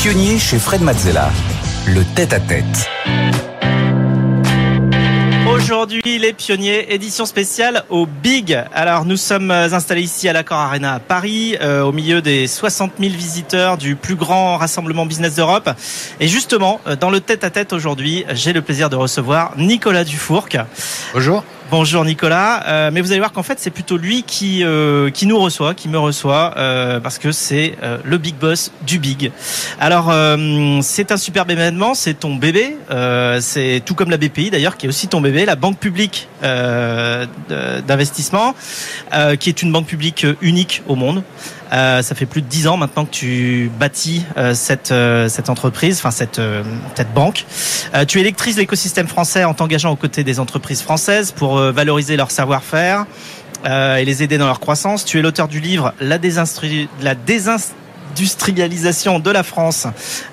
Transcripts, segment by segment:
pionniers chez Fred Mazzella. Le tête-à-tête. Aujourd'hui, les pionniers, édition spéciale au Big. Alors, nous sommes installés ici à l'Accor Arena à Paris, euh, au milieu des 60 000 visiteurs du plus grand rassemblement business d'Europe. Et justement, euh, dans le tête-à-tête aujourd'hui, j'ai le plaisir de recevoir Nicolas Dufourc. Bonjour. Bonjour Nicolas, euh, mais vous allez voir qu'en fait c'est plutôt lui qui euh, qui nous reçoit, qui me reçoit, euh, parce que c'est le big boss du big. Alors c'est un superbe événement, c'est ton bébé, c'est tout comme la BPI d'ailleurs qui est aussi ton bébé, la banque publique d'investissement, qui est une banque publique unique au monde. Euh, ça fait plus de dix ans maintenant que tu bâtis euh, cette euh, cette entreprise, enfin cette cette banque. tu électrises l'écosystème français en t'engageant aux côtés des entreprises françaises pour valoriser leur savoir-faire et les aider dans leur croissance. Tu es l'auteur du livre La, désindustrialisation de la France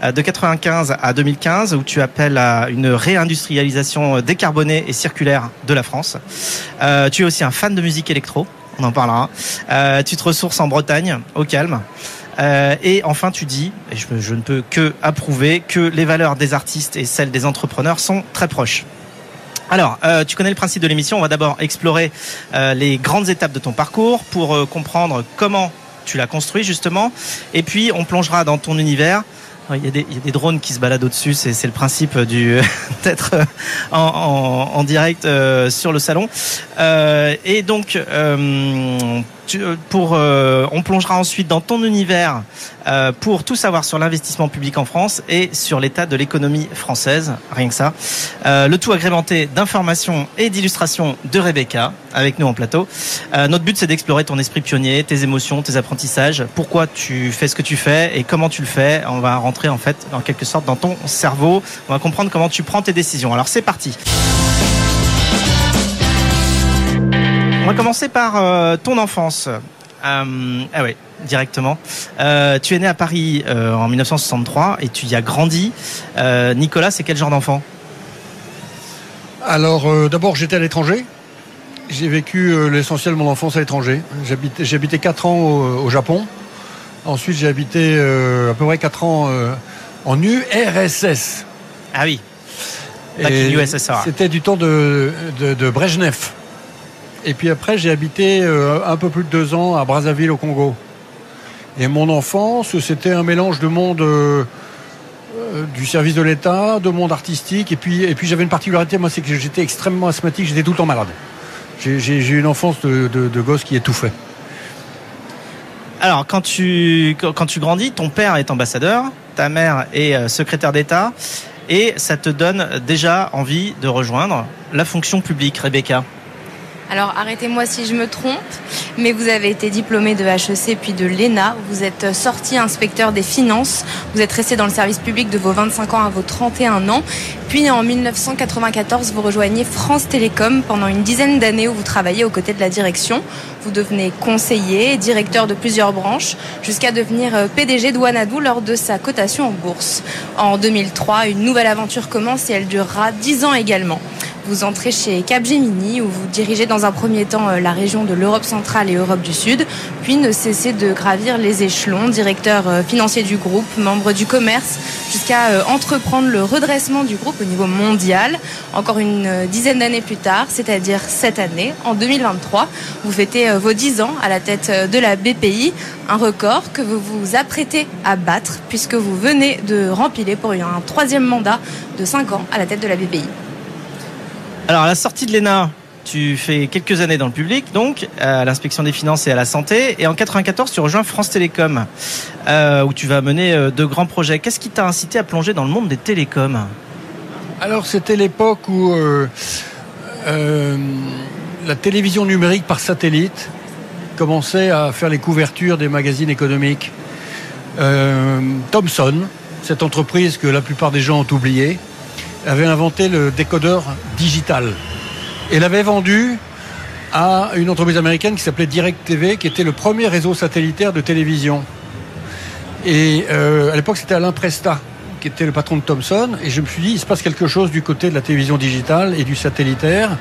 de 95 à 2015 où tu appelles à une réindustrialisation décarbonée et circulaire de la France. tu es aussi un fan de musique électro on en parlera. Euh, tu te ressources en Bretagne, au calme. Euh, et enfin, tu dis, et je, ne peux que approuver, que les valeurs des artistes et celles des entrepreneurs sont très proches. Alors, euh, tu connais le principe de l'émission. On va d'abord explorer les grandes étapes de ton parcours pour comprendre comment tu l'as construit justement. Et puis, on plongera dans ton univers il y, a des, il y, a des, drones qui se baladent au-dessus, c'est le principe d'être en, en, en, direct euh, sur le salon. Euh, et donc, euh, euh, pour, euh, on plongera ensuite dans ton univers euh, pour tout savoir sur l'investissement public en France et sur l'état de l'économie française, rien que ça. le tout agrémenté d'informations et d'illustrations de Rebecca avec nous en plateau. notre but c'est d'explorer ton esprit pionnier, tes émotions, tes apprentissages, pourquoi tu fais ce que tu fais et comment tu le fais. On va rentrer en fait en quelque sorte dans ton cerveau. On va comprendre comment tu prends tes décisions. Alors c'est parti. On va commencer par euh, ton enfance. Euh, ah oui, directement. Euh, tu es né à Paris en 1963 et tu y as grandi. Nicolas, c'est quel genre d'enfant? Alors, d'abord, j'étais à l'étranger. J'ai vécu l'essentiel de mon enfance à l'étranger. J'ai habité 4 ans au, Japon. Ensuite, j'ai habité à peu près 4 ans en URSS. Ah oui. C'était du temps de, de, de Brejnev. Et puis après, j'ai habité euh, un peu plus de deux ans à Brazzaville au Congo. Et mon enfance, c'était un mélange de monde euh, euh, du service de l'État, de monde artistique. Et puis, et puis j'avais une particularité, moi, c'est que j'étais extrêmement asthmatique, j'étais tout le temps malade. J'ai eu une enfance de, gosse qui étouffait. Alors, quand tu, quand tu grandis, ton père est ambassadeur, ta mère est secrétaire d'État, et ça te donne déjà envie de rejoindre la fonction publique, Rebecca? Alors arrêtez-moi si je me trompe, mais vous avez été diplômé de HEC puis de l'ENA. Vous êtes sorti inspecteur des finances. Vous êtes resté dans le service public de vos 25 ans à vos 31 ans. Puis en 1994, vous rejoignez France Télécom pendant une dizaine d'années où vous travaillez aux côtés de la direction. Vous devenez conseiller, directeur de plusieurs branches, jusqu'à devenir euh, PDG de Wanadoo lors de sa cotation en bourse. En 2003, une nouvelle aventure commence et elle durera 10 ans également. Vous entrez chez Capgemini où vous dirigez dans un premier temps euh, la région de l'Europe centrale et Europe du Sud, puis ne cessez de gravir les échelons, directeur euh, financier du groupe, membre du commerce, jusqu'à euh, entreprendre le redressement du groupe au niveau mondial. Encore une dizaine d'années plus tard, c'est-à-dire cette année, en 2023, vous fêtez vos 10 ans à la tête de la BPI, un record que vous vous apprêtez à battre puisque vous venez de rempiler pour un troisième mandat de 5 ans à la tête de la BPI. Alors, à la sortie de l'ENA, tu fais quelques années dans le public, donc à l'inspection des finances et à la santé. Et en 94, tu rejoins France Télécom, euh, où tu vas mener euh, de grands projets. Qu'est-ce qui t'a incité à plonger dans le monde des télécoms? Alors, c'était l'époque où euh, la télévision numérique par satellite commençait à faire les couvertures des magazines économiques. Thomson, cette entreprise que la plupart des gens ont oubliée, avait inventé le décodeur digital et l'avait vendu à une entreprise américaine qui s'appelait Direct TV, qui était le premier réseau satellitaire de télévision. Et euh, à l'époque, c'était Alain Presta qui était le patron de Thomson. Et je me suis dit, il se passe quelque chose du côté de la télévision digitale et du satellitaire.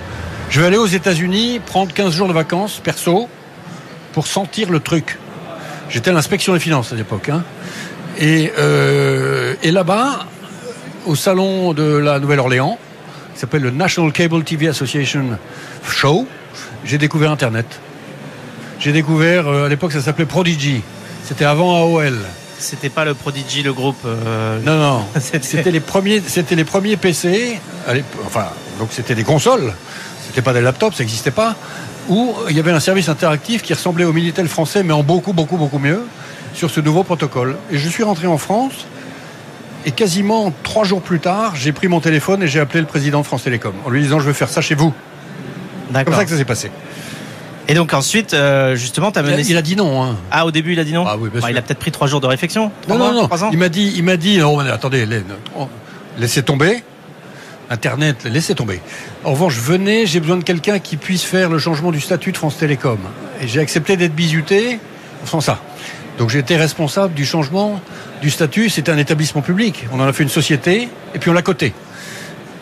Je vais aller aux États-Unis, prendre 15 jours de vacances perso pour sentir le truc. J'étais à l'inspection des finances à l'époque. Hein. Euh, et là-bas, au salon de la Nouvelle-Orléans, qui s'appelle le National Cable TV Association Show, j'ai découvert Internet. J'ai découvert, euh, à l'époque ça s'appelait Prodigy, c'était avant AOL. C'était pas le Prodigy, le groupe. euh, Non, non, C'était- les premiers, c'était les premiers PC, enfin, donc c'était des consoles, c'était pas des laptops, ça n'existait pas, où il y avait un service interactif qui ressemblait au Minitel français, mais en beaucoup, beaucoup, beaucoup mieux, sur ce nouveau protocole. Et je suis rentré en France, et quasiment trois jours plus tard, j'ai pris mon téléphone et j'ai appelé le président de France Télécom, en lui disant je veux faire ça chez vous. C'est comme ça que ça s'est passé. Et donc ensuite, euh, justement, t'as Il a, mené. il a dit non. Hein. Ah, au début, il a dit non. Ah oui, Bah, il a peut-être pris trois jours de réflexion. Non, non, mois, non. Trois ans. Il m'a dit, il m'a dit, non, mais attendez, oh, laissez tomber. Internet, laissez tomber. En revanche, venez, j'ai besoin de quelqu'un qui puisse faire le changement du statut de France Télécom. Et j'ai accepté d'être bizuté en faisant ça. Donc j'ai été responsable du changement du statut. C'était un établissement public. On en a fait une société et puis on l'a coté.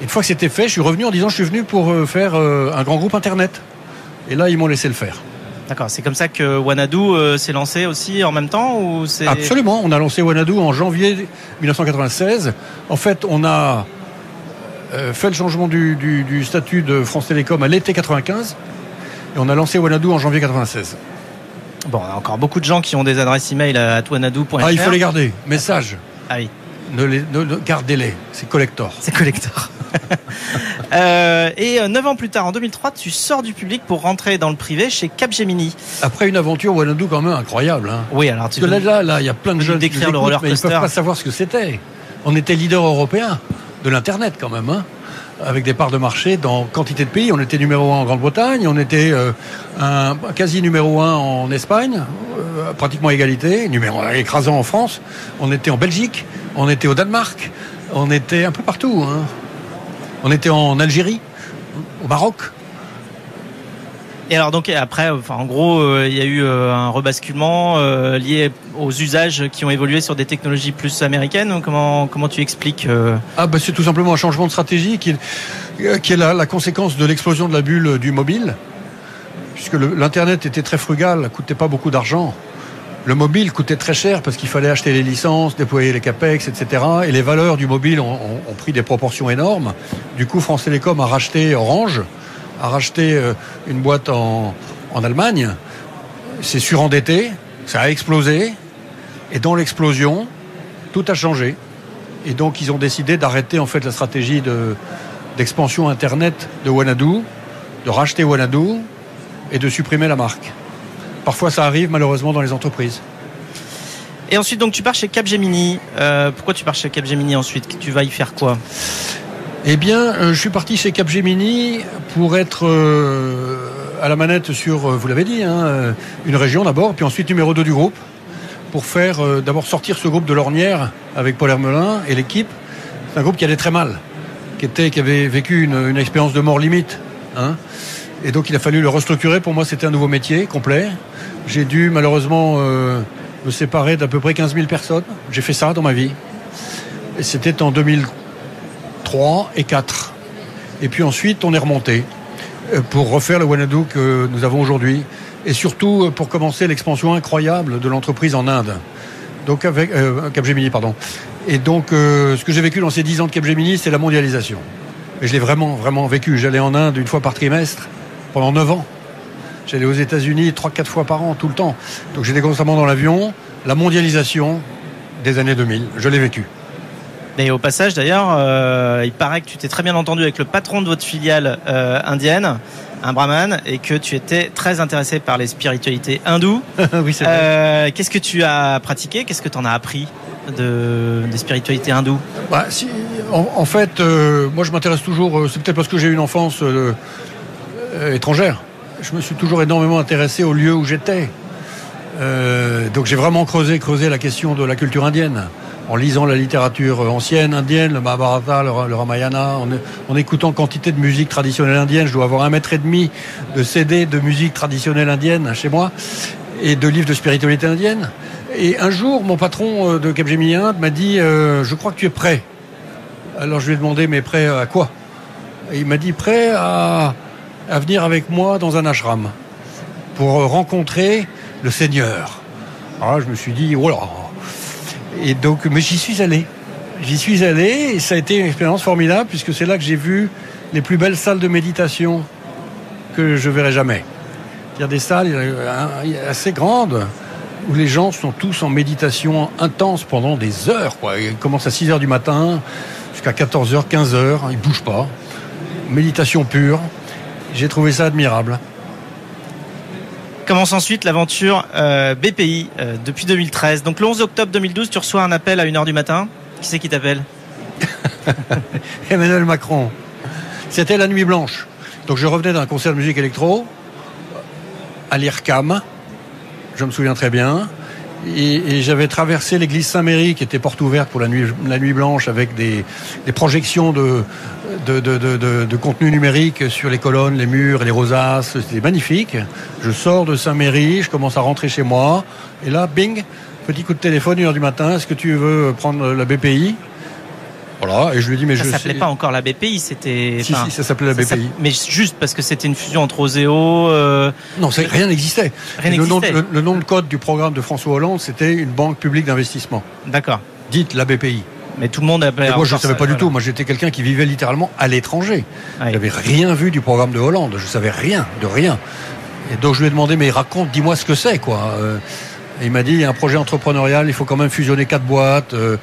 Une fois que c'était fait, je suis revenu en disant je suis venu pour euh, faire euh, un grand groupe Internet. Et là, ils m'ont laissé le faire. D'accord. C'est comme ça que Wanadu euh, s'est lancé aussi en même temps ou c'est Absolument. On a lancé Wanadu en janvier 1996. En fait, on a fait le changement du, du- du statut de France Télécom à l'été 95 et on a lancé Wanadu en janvier 96. Bon, encore beaucoup de gens qui ont des adresses email à wanadu.fr. Ah, il faut les garder. Message. Ah oui, Ne les, ne- ne- gardez-les. C'est collector. c'est collector. Euh, et euh, neuf ans plus tard, en 2003, tu sors du public pour rentrer dans le privé chez Capgemini. Après une aventure Wanadu quand même incroyable. Hein. Oui, alors tu Parce que là, là, là, il y a plein de jeunes qui décrire nous le roller mais ils coaster. peuvent pas savoir ce que c'était. On était leader européen de l'internet quand même, hein, avec des parts de marché dans quantité de pays. On était numéro un en Grande-Bretagne, on était euh, quasi numéro un en Espagne, euh, pratiquement égalité, numéro un écrasant en France. On était en Belgique, on était au Danemark, on était un peu partout. hein. On était en Algérie, au Maroc. Et alors donc après, en gros, euh, il y a eu euh, un rebasculement euh, lié aux usages qui ont évolué sur des technologies plus américaines. Comment comment tu expliques Ah bah c'est tout simplement un changement de stratégie qui est, la, conséquence de l'explosion de la bulle du mobile, puisque l'Internet était très frugal, coûtait pas beaucoup d'argent. Le mobile coûtait très cher parce qu'il fallait acheter les licences, déployer les capex, etc. Et les valeurs du mobile ont- ont pris des proportions énormes. Du coup, France Télécom a racheté Orange, a racheté euh, une boîte en, en Allemagne, s'est surendetté, ça a explosé. Et dans l'explosion, tout a changé. Et donc, ils ont décidé d'arrêter en fait la stratégie de- d'expansion Internet de Wanadu, de racheter Wanadu et de supprimer la marque. Parfois, ça arrive malheureusement dans les entreprises. Et ensuite, donc, tu pars chez Capgemini. Euh, pourquoi tu pars chez Capgemini ensuite? Tu vas y faire quoi? Eh bien, euh, je suis parti chez Capgemini pour être euh, à la manette sur, euh, vous l'avez dit, hein, une région d'abord, puis ensuite numéro 2 du groupe, pour faire d'abord sortir ce groupe de l'ornière avec Paul Hermelin et l'équipe. C'est un groupe qui allait très mal, qui, était, qui avait vécu une, expérience de mort limite. hein. Et donc il a fallu le restructurer. Pour moi, c'était un nouveau métier complet. J'ai dû malheureusement me séparer d'à peu près 15 000 personnes. J'ai fait ça dans ma vie. C'était en 2003 et 4. Et puis ensuite, on est remonté euh, pour refaire le Wanadu que nous avons aujourd'hui. Et surtout euh, pour commencer l'expansion incroyable de l'entreprise en Inde. Donc avec euh, Capgemini, pardon. Et donc, ce que j'ai vécu dans ces 10 ans de Capgemini, c'est la mondialisation. Et je l'ai vraiment, vraiment vécu. J'allais en Inde une fois par trimestre pendant 9 ans. J'allais aux États-Unis 3-4 fois par an, tout le temps. Donc j'étais constamment dans l'avion. La mondialisation des années 2000, je l'ai vécu. Et au passage, d'ailleurs, euh, il paraît que tu t'es très bien entendu avec le patron de votre filiale euh, indienne, un brahman, et que tu étais très intéressé par les spiritualités hindoues. oui, c'est vrai. Euh, Qu'est-ce que tu as pratiqué? Qu'est-ce que tu en as appris de, des spiritualités hindoues? Bah, si, en, en fait, moi je m'intéresse toujours, c'est peut-être parce que j'ai eu une enfance étrangère. Je me suis toujours énormément intéressé au lieu où j'étais. Donc j'ai vraiment creusé, creusé la question de la culture indienne. En lisant la littérature ancienne indienne, le Mahabharata, le, Ra- le Ramayana, en, écoutant quantité de musique traditionnelle indienne. Je dois avoir un mètre et demi de CD de musique traditionnelle indienne chez moi et de livres de spiritualité indienne. Et un jour, mon patron euh, de Capgemini m'a dit euh, Je crois que tu es prêt. Alors je lui ai demandé Mais prêt à quoi? Il m'a dit Prêt à, venir avec moi dans un ashram pour rencontrer le Seigneur. Alors je me suis dit Oh là Et donc, mais j'y suis allé. J'y suis allé et ça a été une expérience formidable puisque c'est là que j'ai vu les plus belles salles de méditation que je verrai jamais. Il y a des salles assez grandes où les gens sont tous en méditation intense pendant des heures. Quoi. Ils commencent à 6 heures du matin jusqu'à 14 h 15 h ils bougent pas. Méditation pure. J'ai trouvé ça admirable. Commence ensuite l'aventure euh, BPI euh, depuis 2013. Donc le 11 octobre 2012, tu reçois un appel à 1h du matin. Qui c'est qui t'appelle? Emmanuel Macron. C'était la nuit blanche. Donc je revenais d'un concert de musique électro à l'IRCAM. Je me souviens très bien. Et, j'avais traversé l'église Saint-Méry qui était porte ouverte pour la nuit, la nuit blanche avec des, projections de, de, de, contenu numérique sur les colonnes, les murs les rosaces. C'était magnifique. Je sors de Saint-Méry, je commence à rentrer chez moi. Et là, bing, petit coup de téléphone, une heure du matin. Est-ce que tu veux prendre la BPI voilà, et je lui dis mais ça s'appelait pas encore la BPI, c'était. Si, si, ça s'appelait la BPI. Mais juste parce que c'était une fusion entre Oseo. Euh... Non, rien n'existait. Rien le, nom, le, nom de code du programme de François Hollande, c'était une banque publique d'investissement. D'accord. Dites la BPI. Mais tout le monde appelait. moi, je ne savais pas du tout. Moi, j'étais quelqu'un qui vivait littéralement à l'étranger. Je n'avais rien vu du programme de Hollande. Je savais rien, de rien. Et donc, je lui ai demandé, mais raconte, dis-moi ce que c'est, quoi. Euh, et il m'a dit, il y a un projet entrepreneurial, il faut quand même fusionner quatre boîtes. Euh,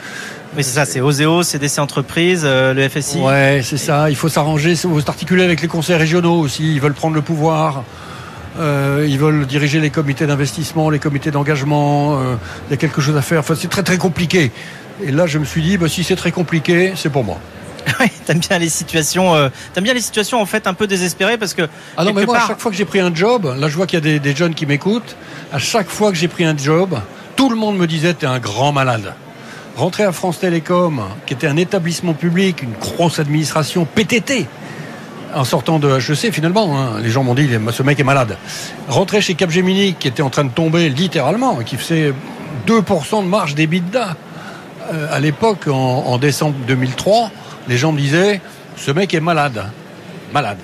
oui, c'est ça, c'est Oseo, CDC Entreprises, euh, le FSI. Ouais, c'est ça. Il faut s'arranger, il faut s'articuler avec les conseils régionaux aussi. Ils veulent prendre le pouvoir. Euh, ils veulent diriger les comités d'investissement, les comités d'engagement. Euh, il y a quelque chose à faire. Enfin, c'est très très compliqué. Et là, je me suis dit, bah, si c'est très compliqué, c'est pour moi. Oui, t'aimes bien les situations, euh, t'aimes bien les situations en fait un peu désespérées parce que. Ah non, mais moi, à chaque fois que j'ai pris un job, là je vois qu'il y a des, des jeunes qui m'écoutent. À chaque fois que j'ai pris un job, tout le monde me disait t'es un grand malade. Rentrer à France Télécom, qui était un établissement public, une grosse administration PTT, en sortant de HEC finalement, hein, les gens m'ont dit ce mec est malade. Rentrer chez Capgemini, qui était en train de tomber littéralement, qui faisait 2% de marge d'EBITDA. Euh, à l'époque, en, décembre 2003, les gens me disaient ce mec est malade. Malade.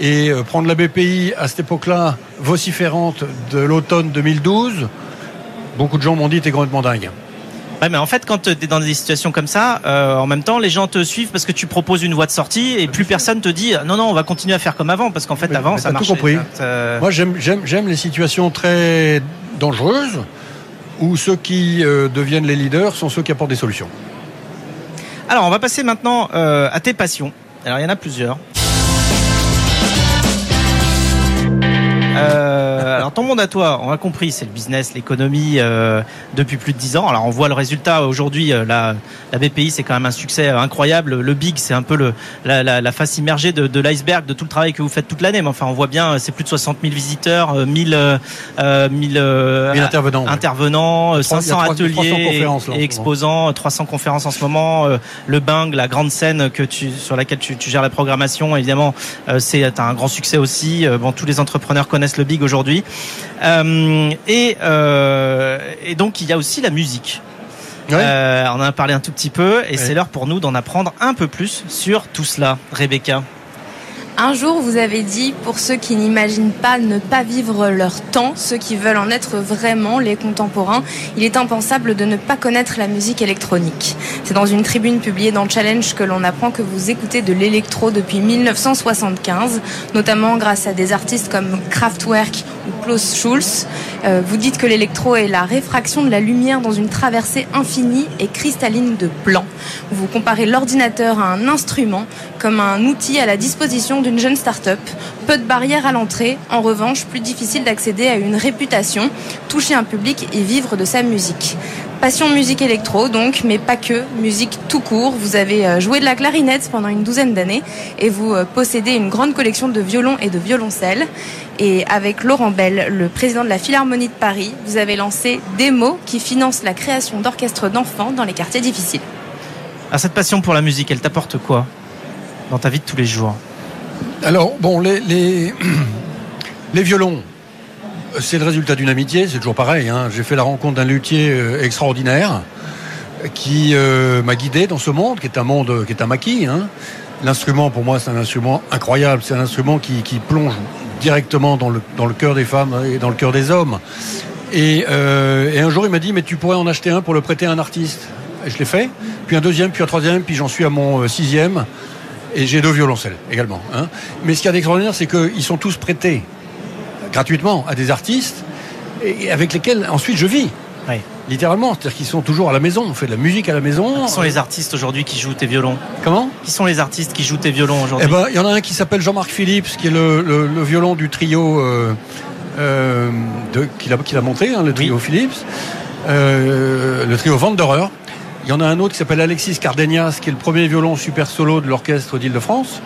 Et euh, prendre la BPI à cette époque-là, vociférante de l'automne 2012, beaucoup de gens m'ont dit t'es complètement dingue. Ouais, mais en fait, quand tu es dans des situations comme ça, euh, en même temps, les gens te suivent parce que tu proposes une voie de sortie et plus personne te dit non, non, on va continuer à faire comme avant parce qu'en fait, avant, ça marchait. tout compris. Moi, j'aime les situations très dangereuses où ceux qui euh, deviennent les leaders sont ceux qui apportent des solutions. Alors, on va passer maintenant euh, à tes passions. Alors, il y en a plusieurs. Ton monde à toi, on a compris, c'est le business, l'économie euh, depuis plus de 10 ans. Alors on voit le résultat aujourd'hui. Euh, la, la BPI, c'est quand même un succès incroyable. Le Big, c'est un peu le, la, la, la face immergée de, de l'iceberg de tout le travail que vous faites toute l'année. Mais enfin, on voit bien, c'est plus de 60 000 visiteurs, 1000, 1000, intervenants, intervenants 500 ateliers et, exposants, 300 conférences en ce moment. le Bing, la grande scène que tu, sur laquelle tu, tu gères la programmation, évidemment, c'est un grand succès aussi. bon, tous les entrepreneurs connaissent le Big aujourd'hui. Euh, et, euh, et donc il y a aussi la musique. Euh, on en a parlé un tout petit peu et c'est l'heure pour nous d'en apprendre un peu plus sur tout cela. Rebecca. Un jour, vous avez dit, pour ceux qui n'imaginent pas ne pas vivre leur temps, ceux qui veulent en être vraiment les contemporains, il est impensable de ne pas connaître la musique électronique. C'est dans une tribune publiée dans Challenge que l'on apprend que vous écoutez de l'électro depuis 1975, notamment grâce à des artistes comme Kraftwerk Klaus Schulz. Euh, vous dites que l'électro est la réfraction de la lumière dans une traversée infinie et cristalline de blanc. Vous comparez l'ordinateur à un instrument, comme un outil à la disposition d'une jeune start-up. Peu de barrières à l'entrée, en revanche, plus difficile d'accéder à une réputation, toucher un public et vivre de sa musique. Passion musique électro donc, mais pas que, musique tout court. Vous avez euh, joué de la clarinette pendant une douzaine d'années et vous euh, possédez une grande collection de violons et de violoncelles. Et avec Laurent Bell, le président de la Philharmonie de Paris, vous avez lancé Demo qui finance la création d'orchestres d'enfants dans les quartiers difficiles. Alors cette passion pour la musique, elle t'apporte quoi dans ta vie de tous les jours? Alors, bon, les, les, les violons, c'est le résultat d'une amitié, c'est toujours pareil. Hein. J'ai fait la rencontre d'un luthier euh, extraordinaire qui euh, m'a guidé dans ce monde, qui est un monde, qui est un maquis. Hein. L'instrument, pour moi, c'est un instrument incroyable. C'est un instrument qui, plonge directement dans le, cœur des femmes et dans le cœur des hommes. Et, euh, et un jour, il m'a dit, mais tu pourrais en acheter un pour le prêter à un artiste. Et je l'ai fait. Puis un deuxième, puis un troisième, puis j'en suis à mon euh, sixième. Et j'ai deux violoncelles également. hein. Mais ce qu'il y a d'extraordinaire, c'est qu'ils sont tous prêtés gratuitement à des artistes avec lesquels ensuite je vis. Littéralement, c'est-à-dire qu'ils sont toujours à la maison, on fait de la musique à la maison. Qui sont les artistes aujourd'hui qui jouent tes violons Comment Qui sont les artistes qui jouent tes violons Eh aujourd'hui ben, il y en a un qui s'appelle Jean-Marc Philips, qui est le, le- le violon du trio euh, euh, qu'il a, monté, hein, le trio Philips, Euh, le trio Wanderer. Il y en a un autre qui s'appelle Alexis Cardenias, qui est le premier violon super solo de l'orchestre d'Île-de-France.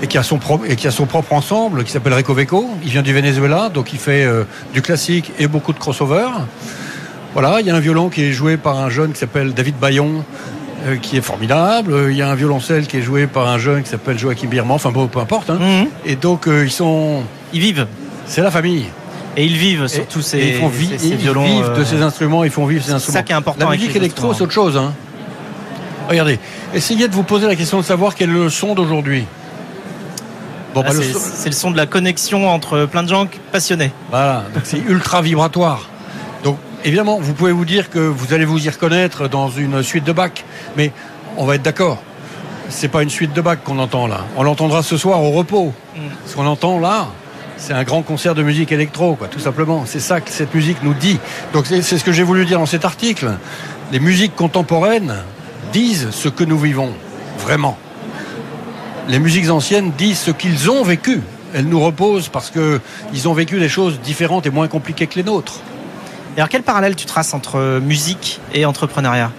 Et qui, a son propre, et qui a son propre ensemble qui s'appelle Recoveco. Il vient du Venezuela, donc il fait euh, du classique et beaucoup de crossover. Voilà, il y a un violon qui est joué par un jeune qui s'appelle David Bayon, euh, qui est formidable. Euh, Il y a un violoncelle qui est joué par un jeune qui s'appelle Joachim Birman, enfin bon, peu importe. hein. Mhm. Et donc euh, ils sont, Ils vivent. c'est la famille. Et ils vivent surtout ces, ils font vi- ces- ces ils violons. vivent de ces instruments, ils font vivre ces c'est instruments. ça qui est important La musique électro, c'est autre chose. Hein. Regardez, essayez de vous poser la question de savoir quel est le son d'aujourd'hui. Bon, là, bah, le c'est son- c'est le son de la connexion entre plein de gens passionnés. Voilà, donc c'est ultra vibratoire. Évidemment, vous pouvez vous dire que vous allez vous y reconnaître dans une suite de Bach, mais on va être d'accord. C'est pas une suite de Bach qu'on entend là. On l'entendra ce soir au repos. Mm. Ce qu'on entend là, c'est un grand concert de musique électro, quoi, tout simplement. C'est ça que cette musique nous dit. Donc c'est ce que j'ai voulu dire dans cet article. Les musiques contemporaines disent ce que nous vivons, vraiment. Les musiques anciennes disent ce qu'ils ont vécu. Elles nous reposent parce que ils ont vécu des choses différentes et moins compliquées que les nôtres. Alors quel parallèle tu traces entre musique et entrepreneuriat?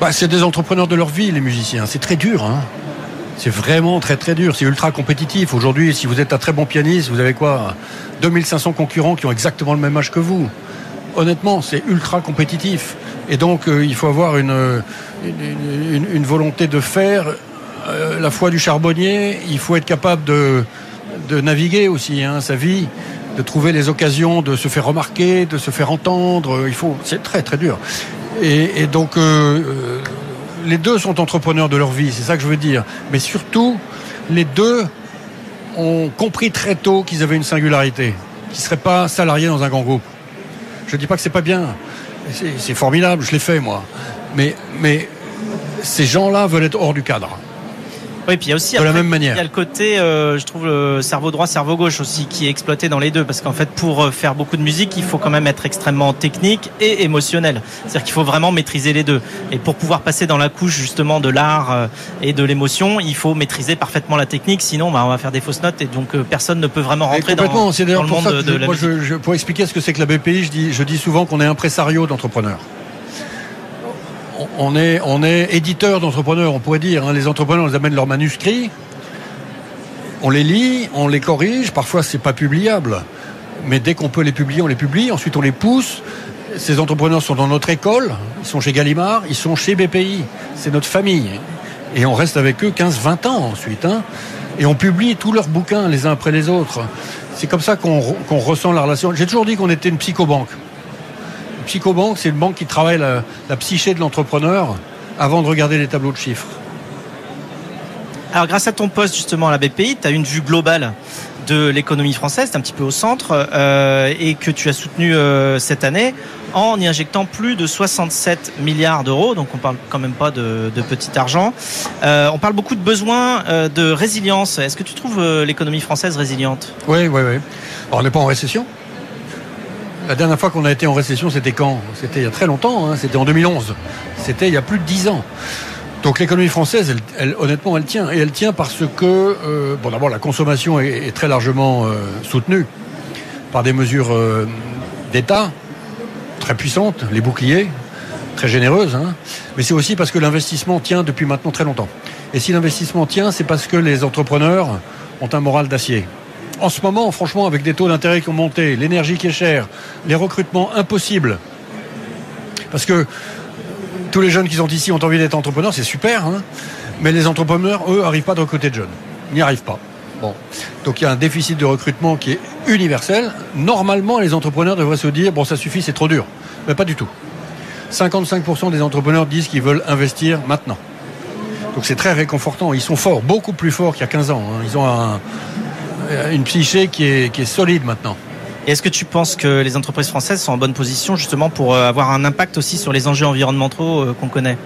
Bah, c'est des entrepreneurs de leur vie, les musiciens. C'est très dur. Hein c'est vraiment très très dur. C'est ultra compétitif. Aujourd'hui, si vous êtes un très bon pianiste, vous avez quoi? 2500 concurrents qui ont exactement le même âge que vous. Honnêtement, c'est ultra compétitif. Et donc, euh, il faut avoir une, euh, une, une- volonté de faire euh, la foi du charbonnier. Il faut être capable de, de naviguer aussi hein, sa vie, de trouver les occasions de se faire remarquer, de se faire entendre. Il faut, c'est très très dur. Et, donc, euh, euh, les deux sont entrepreneurs de leur vie, c'est ça que je veux dire. Mais surtout, les deux ont compris très tôt qu'ils avaient une singularité, qu'ils ne seraient pas salariés dans un grand groupe. Je ne dis pas que c'est pas bien, c'est formidable, je l'ai fait moi. Mais, mais ces gens-là veulent être hors du cadre. Oui, puis il y a aussi De la après, même manière. Il y a le côté, euh, je trouve, le cerveau droit, cerveau gauche aussi, qui est exploité dans les deux, parce qu'en fait, pour euh, faire beaucoup de musique, il faut quand même être extrêmement technique et émotionnel. C'est-à-dire qu'il faut vraiment maîtriser les deux. Et pour pouvoir passer dans la couche justement de l'art euh, et de l'émotion, il faut maîtriser parfaitement la technique, sinon, bah, on va faire des fausses notes et donc euh, personne ne peut vraiment rentrer dans, c'est le pour monde ça de, que de je- la moi, je, je- pour expliquer ce que c'est que la BPI, je dis, je dis souvent qu'on est impresario d'entrepreneurs. On- est, on éditeur d'entrepreneurs, on pourrait dire. hein. Les entrepreneurs, les amènent leurs manuscrits, on les lit, on les corrige. Parfois, c'est pas publiable, mais dès qu'on peut les publier, on les publie. Ensuite, on les pousse. Ces entrepreneurs sont dans notre école, ils sont chez Gallimard, ils sont chez BPI. C'est notre famille. Et on reste avec eux 15-20 ans ensuite. hein. Et on publie tous leurs bouquins les uns après les autres. C'est comme ça qu'on ressent la relation. J'ai toujours dit qu'on était une psychobanque. Psychobanque, c'est une banque qui travaille la, la psyché de l'entrepreneur avant de regarder les tableaux de chiffres. Alors grâce à ton poste justement à la BPI, tu as une vue globale de l'économie française, tu un petit peu au centre, euh, et que tu as soutenu euh, cette année en y injectant plus de 67 milliards d'euros, donc on parle quand même pas de, de petit argent. Euh, on parle beaucoup de besoins de résilience. Est-ce que tu trouves l'économie française résiliente? Oui, oui, oui. Alors, on n'est pas en récession. La dernière fois qu'on a été en récession, c'était quand? C'était il y a très longtemps, hein. c'était en 2011. C'était il y a plus de 10 ans. Donc l'économie française, honnêtement, elle tient. Et elle tient parce que, euh, bon, d'abord, la consommation est, est très largement euh, soutenue par des mesures euh, d'État très puissantes, les boucliers, très généreuses. hein. Mais c'est aussi parce que l'investissement tient depuis maintenant très longtemps. Et si l'investissement tient, c'est parce que les entrepreneurs ont un moral d'acier. En ce moment, franchement, avec des taux d'intérêt qui ont monté, l'énergie qui est chère, les recrutements impossibles, parce que tous les jeunes qui sont ici ont envie d'être entrepreneurs, c'est super, hein mais les entrepreneurs, eux, n'arrivent pas de recruter de jeunes. N'y arrivent pas. Bon. Donc il y a un déficit de recrutement qui est universel. Normalement, les entrepreneurs devraient se dire, bon, ça suffit, c'est trop dur. Mais pas du tout. 55% des entrepreneurs disent qu'ils veulent investir maintenant. Donc c'est très réconfortant. Ils sont forts, beaucoup plus forts qu'il y a 15 ans. hein. Ils ont un- une psyché qui est, qui est solide maintenant. Est-ce que tu penses que les entreprises françaises sont en bonne position justement pour euh, avoir un impact aussi sur les enjeux environnementaux euh, qu'on connaît?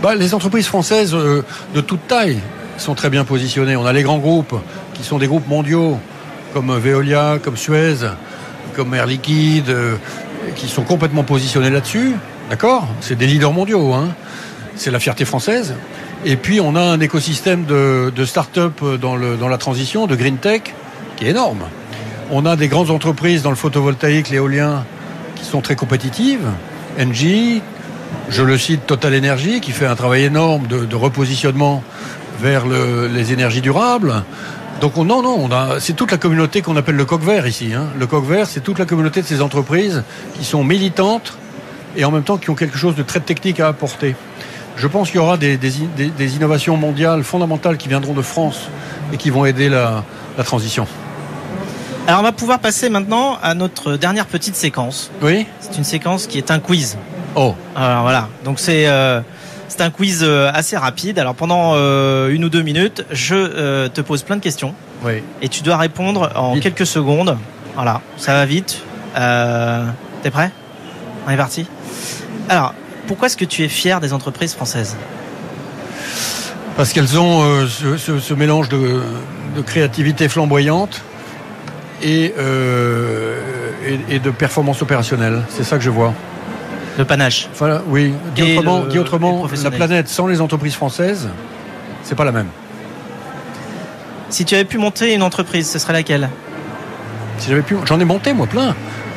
Bah, Les entreprises françaises euh, de toute taille sont très bien positionnées. On a les grands groupes qui sont des groupes mondiaux comme Veolia, comme Suez, comme Air Liquide, qui sont complètement positionnés là-dessus. D'accord? C'est des leaders mondiaux. Hein c'est la fierté française. Et puis on a un écosystème de, start-up dans, la transition, de green tech, qui est énorme. On a des grandes entreprises dans le photovoltaïque, l'éolien, qui sont très compétitives. Engie, je le cite, Total Energy, qui fait un travail énorme de, repositionnement vers les énergies durables. Donc non, non, on a, c'est toute la communauté qu'on appelle le coq vert ici. Hein. Le coq vert, c'est toute la communauté de ces entreprises qui sont militantes et en même temps qui ont quelque chose de très technique à apporter. Je pense qu'il y aura des, innovations mondiales fondamentales qui viendront de France et qui vont aider la, transition. Alors on va pouvoir passer maintenant à notre dernière petite séquence. Oui. C'est une séquence qui est un quiz. Oh. Alors voilà. Donc c'est euh, c'est un quiz euh, assez rapide. Alors pendant euh, une ou deux minutes, je te pose plein de questions. Oui. Et tu dois répondre en quelques secondes. Voilà. Ça va vite. T'es prêt? On est parti. Alors pourquoi est-ce que tu es fier des entreprises françaises Parce qu'elles ont euh, ce, mélange de, créativité flamboyante euh, et, de performance opérationnelle. C'est ça que je vois. Le panache. Voilà, oui. Dit autrement, la planète sans les entreprises françaises, c'est pas la même. Si tu avais pu monter une entreprise, ce serait laquelle Si j'avais pu, j'en ai monté moi plein.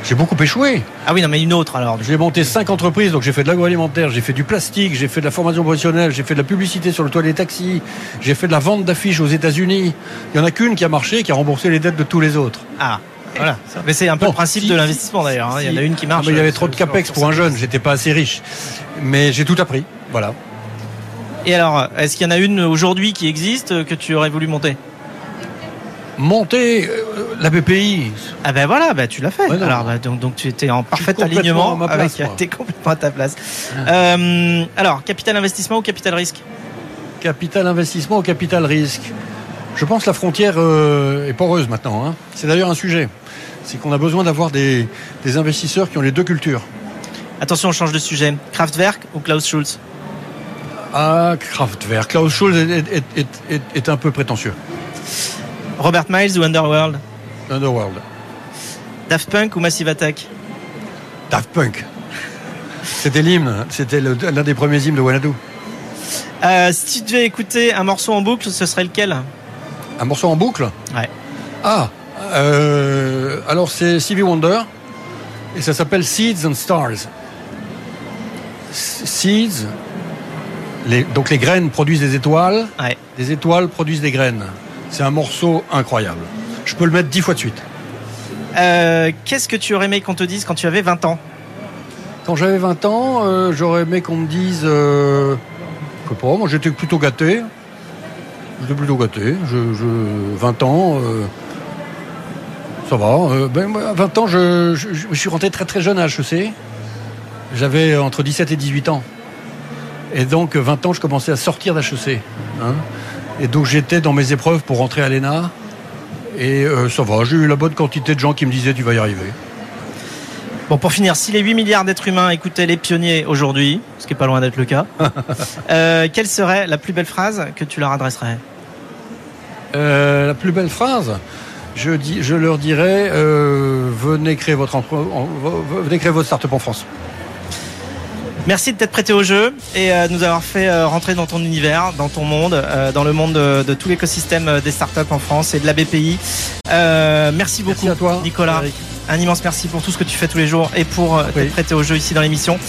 J'ai beaucoup échoué. Ah oui, non, mais une autre alors. J'ai monté cinq entreprises, donc j'ai fait de l'agroalimentaire, j'ai fait du plastique, j'ai fait de la formation professionnelle, j'ai fait de la publicité sur le toit des taxis, j'ai fait de la vente d'affiches aux États-Unis. Il y en a qu'une qui a marché, qui a remboursé les dettes de tous les autres. Ah. Voilà. Mais c'est un peu le principe de l'investissement d'ailleurs. Hein. Il y en a une qui marche. Ah, mais il y avait trop de capex pour un jeune. J'étais pas assez riche. Mais j'ai tout appris. Voilà. Et alors, est-ce qu'il y en a une aujourd'hui qui existe que tu aurais voulu monter? Monter euh, la BPI. Ah ben voilà, ben tu l'as fait. alors bah, donc, donc tu étais en parfait alignement avec t'es complètement à ta place. Euh, alors capital investissement ou capital risque? Capital investissement ou capital risque? Je pense que la frontière euh, est poreuse maintenant. Hein. C'est d'ailleurs un sujet. C'est qu'on a besoin d'avoir des, investisseurs qui ont les deux cultures. Attention, on change de sujet. Kraftwerk ou Klaus Schulz? Ah, Kraftwerk. Klaus Schulz est un peu prétentieux. Robert Miles ou Underworld? Underworld. Daft Punk ou Massive Attack Daft Punk. C'était l'hymne, c'était l'un des premiers hymnes de Wanadu. Euh, si tu devais écouter un morceau en boucle, ce serait lequel Un morceau en boucle Ouais. Ah, euh, alors c'est Stevie Wonder et ça s'appelle Seeds and Stars. Seeds, donc les graines produisent des étoiles, ouais. des étoiles produisent des graines. C'est un morceau incroyable. Je peux le mettre dix fois de suite. Euh, qu'est-ce que tu aurais aimé qu'on te dise quand tu avais 20 ans? Quand j'avais 20 ans, euh, j'aurais aimé qu'on me dise. Euh, je sais pas, moi j'étais plutôt gâté. J'étais plutôt gâté. Je, 20 ans. ça va. Ben, à 20 ans, je, je, suis rentré très très jeune à HEC. J'avais entre 17 et 18 ans. Et donc, 20 ans, je commençais à sortir d'HEC. Hein et donc j'étais dans mes épreuves pour rentrer à l'ENA. Et euh, ça va, j'ai eu la bonne quantité de gens qui me disaient tu vas y arriver. Bon, pour finir, si les 8 milliards d'êtres humains écoutaient les pionniers aujourd'hui, ce qui n'est pas loin d'être le cas, euh, quelle serait la plus belle phrase que tu leur adresserais? Euh, La plus belle phrase? Je, dis, je leur dirais venez créer votre venez créer votre start-up en France. Merci de t'être prêté au jeu et euh, de nous avoir fait euh, rentrer dans ton univers, dans ton monde, euh, dans le monde de, tout l'écosystème des startups en France et de la BPI. merci beaucoup, à toi, Nicolas. Un immense merci pour tout ce que tu fais tous les jours et pour t'être prêté au jeu ici dans l'émission.